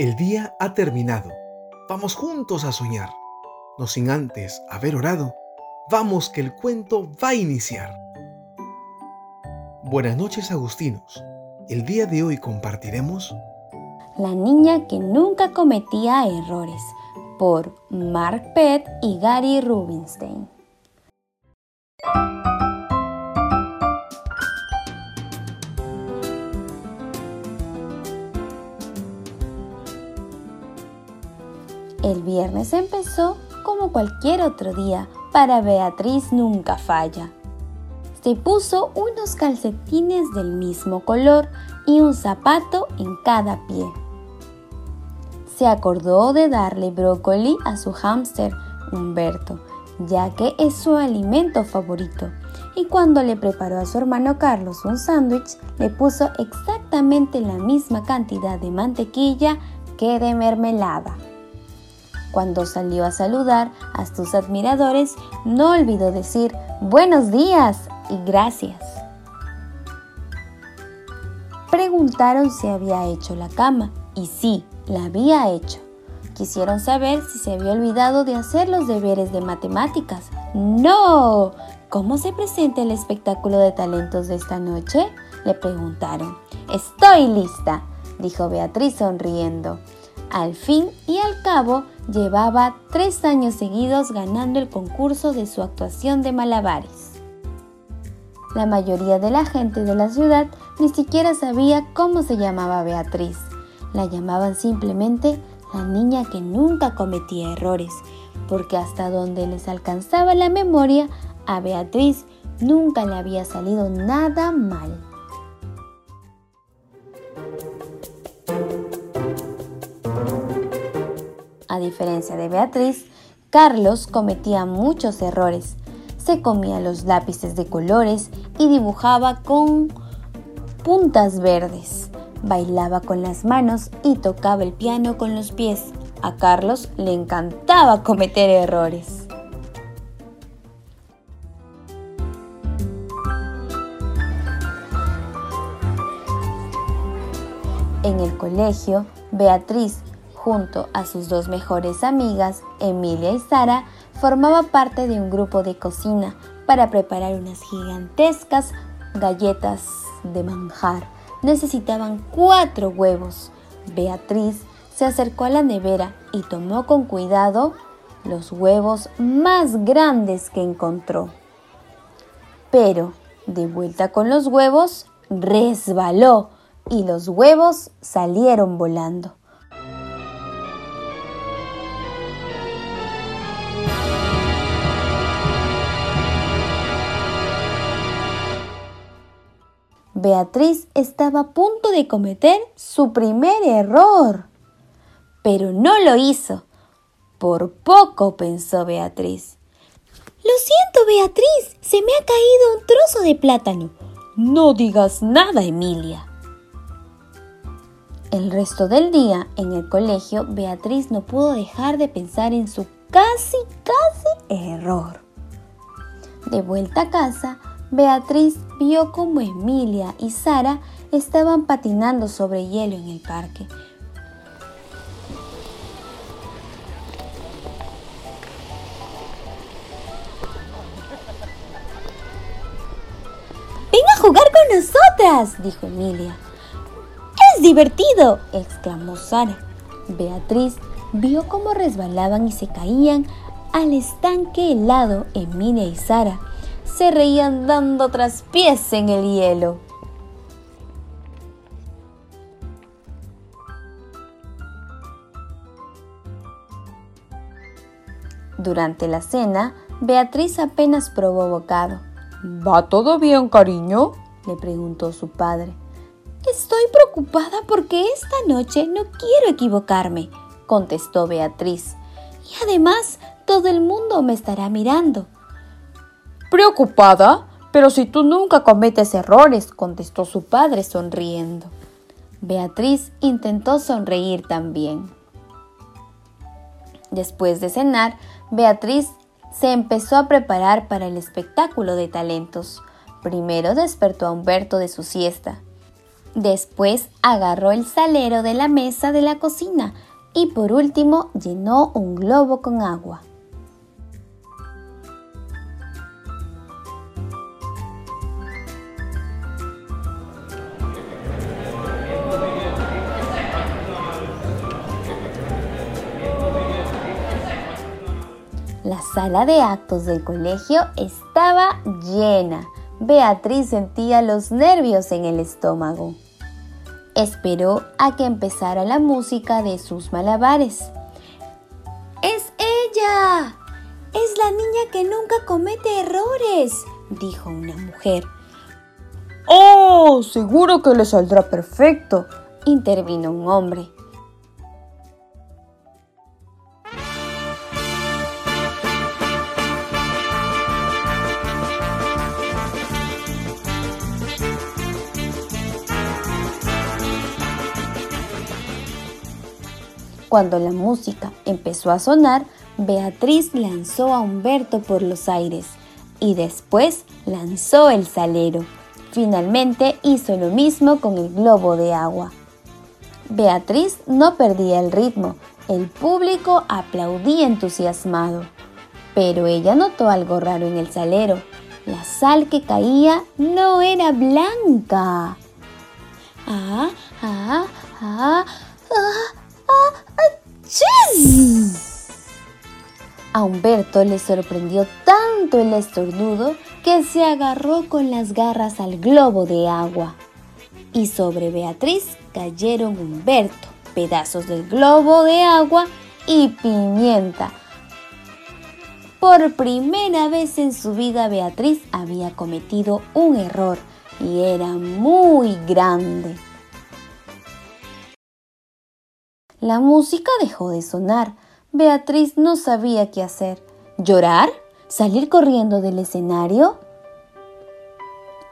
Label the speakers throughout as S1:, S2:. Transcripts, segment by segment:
S1: El día ha terminado. Vamos juntos a soñar. No sin antes haber orado. Vamos que el cuento va a iniciar. Buenas noches Agustinos. El día de hoy compartiremos
S2: La niña que nunca cometía errores por Mark Pett y Gary Rubinstein. El viernes empezó como cualquier otro día. Para Beatriz nunca falla. Se puso unos calcetines del mismo color y un zapato en cada pie. Se acordó de darle brócoli a su hámster Humberto, ya que es su alimento favorito. Y cuando le preparó a su hermano Carlos un sándwich, le puso exactamente la misma cantidad de mantequilla que de mermelada. Cuando salió a saludar a sus admiradores, no olvidó decir buenos días y gracias. Preguntaron si había hecho la cama y sí, la había hecho. Quisieron saber si se había olvidado de hacer los deberes de matemáticas. ¡No! ¿Cómo se presenta el espectáculo de talentos de esta noche? Le preguntaron. Estoy lista, dijo Beatriz sonriendo. Al fin y al cabo, llevaba tres años seguidos ganando el concurso de su actuación de malabares. La mayoría de la gente de la ciudad ni siquiera sabía cómo se llamaba Beatriz. La llamaban simplemente la niña que nunca cometía errores, porque hasta donde les alcanzaba la memoria, a Beatriz nunca le había salido nada mal. A diferencia de Beatriz, Carlos cometía muchos errores. Se comía los lápices de colores y dibujaba con puntas verdes. Bailaba con las manos y tocaba el piano con los pies. A Carlos le encantaba cometer errores. En el colegio, Beatriz junto a sus dos mejores amigas, Emilia y Sara, formaba parte de un grupo de cocina para preparar unas gigantescas galletas de manjar. Necesitaban cuatro huevos. Beatriz se acercó a la nevera y tomó con cuidado los huevos más grandes que encontró. Pero, de vuelta con los huevos, resbaló y los huevos salieron volando. Beatriz estaba a punto de cometer su primer error. Pero no lo hizo. Por poco pensó Beatriz.
S3: Lo siento, Beatriz, se me ha caído un trozo de plátano.
S2: No digas nada, Emilia. El resto del día en el colegio, Beatriz no pudo dejar de pensar en su casi, casi error. De vuelta a casa, Beatriz vio como Emilia y Sara estaban patinando sobre hielo en el parque.
S3: ¡Ven a jugar con nosotras! dijo Emilia. ¡Es divertido! exclamó Sara.
S2: Beatriz vio cómo resbalaban y se caían al estanque helado Emilia y Sara se reían dando traspiés en el hielo. Durante la cena, Beatriz apenas probó bocado.
S4: ¿Va todo bien, cariño?
S2: le preguntó su padre.
S3: Estoy preocupada porque esta noche no quiero equivocarme, contestó Beatriz. Y además, todo el mundo me estará mirando.
S4: ¿Preocupada? Pero si tú nunca cometes errores, contestó su padre sonriendo.
S2: Beatriz intentó sonreír también. Después de cenar, Beatriz se empezó a preparar para el espectáculo de talentos. Primero despertó a Humberto de su siesta. Después agarró el salero de la mesa de la cocina y por último llenó un globo con agua. Sala de actos del colegio estaba llena. Beatriz sentía los nervios en el estómago. Esperó a que empezara la música de sus malabares.
S3: ¡Es ella! Es la niña que nunca comete errores, dijo una mujer.
S4: ¡Oh! Seguro que le saldrá perfecto,
S2: intervino un hombre. Cuando la música empezó a sonar, Beatriz lanzó a Humberto por los aires y después lanzó el salero. Finalmente hizo lo mismo con el globo de agua. Beatriz no perdía el ritmo, el público aplaudía entusiasmado. Pero ella notó algo raro en el salero. La sal que caía no era blanca. Ah, ah, ah, ah, a Humberto le sorprendió tanto el estornudo que se agarró con las garras al globo de agua. Y sobre Beatriz cayeron Humberto, pedazos del globo de agua y pimienta. Por primera vez en su vida Beatriz había cometido un error y era muy grande. La música dejó de sonar. Beatriz no sabía qué hacer. ¿Llorar? ¿Salir corriendo del escenario?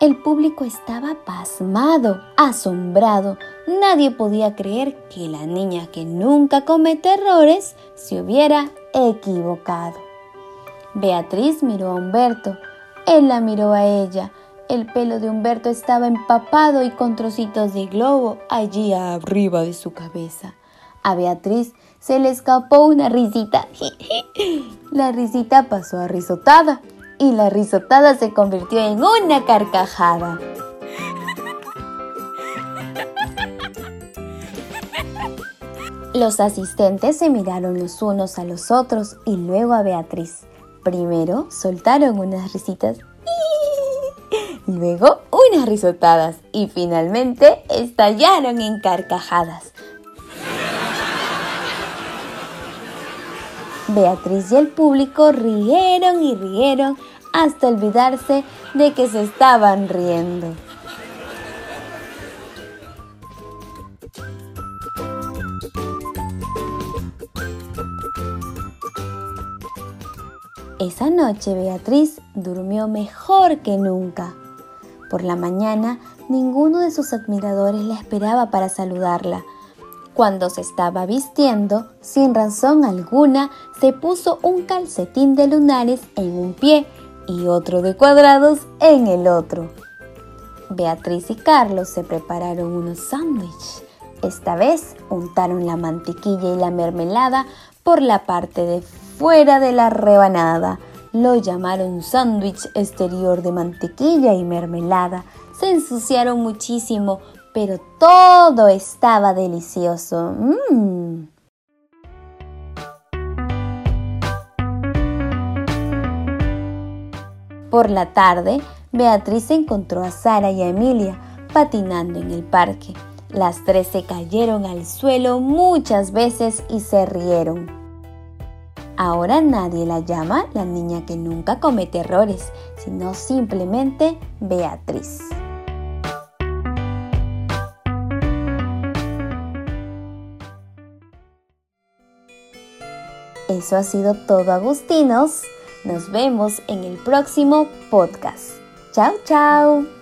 S2: El público estaba pasmado, asombrado. Nadie podía creer que la niña que nunca comete errores se hubiera equivocado. Beatriz miró a Humberto. Él la miró a ella. El pelo de Humberto estaba empapado y con trocitos de globo allí arriba de su cabeza. A Beatriz se le escapó una risita. La risita pasó a risotada y la risotada se convirtió en una carcajada. Los asistentes se miraron los unos a los otros y luego a Beatriz. Primero soltaron unas risitas, luego unas risotadas y finalmente estallaron en carcajadas. Beatriz y el público rieron y rieron hasta olvidarse de que se estaban riendo. Esa noche Beatriz durmió mejor que nunca. Por la mañana ninguno de sus admiradores la esperaba para saludarla cuando se estaba vistiendo, sin razón alguna, se puso un calcetín de lunares en un pie y otro de cuadrados en el otro. Beatriz y Carlos se prepararon unos sándwiches. Esta vez untaron la mantequilla y la mermelada por la parte de fuera de la rebanada. Lo llamaron sándwich exterior de mantequilla y mermelada. Se ensuciaron muchísimo pero todo estaba delicioso. Mm. Por la tarde, Beatriz encontró a Sara y a Emilia patinando en el parque. Las tres se cayeron al suelo muchas veces y se rieron. Ahora nadie la llama la niña que nunca comete errores, sino simplemente Beatriz. Eso ha sido todo, Agustinos. Nos vemos en el próximo podcast. Chao, chao.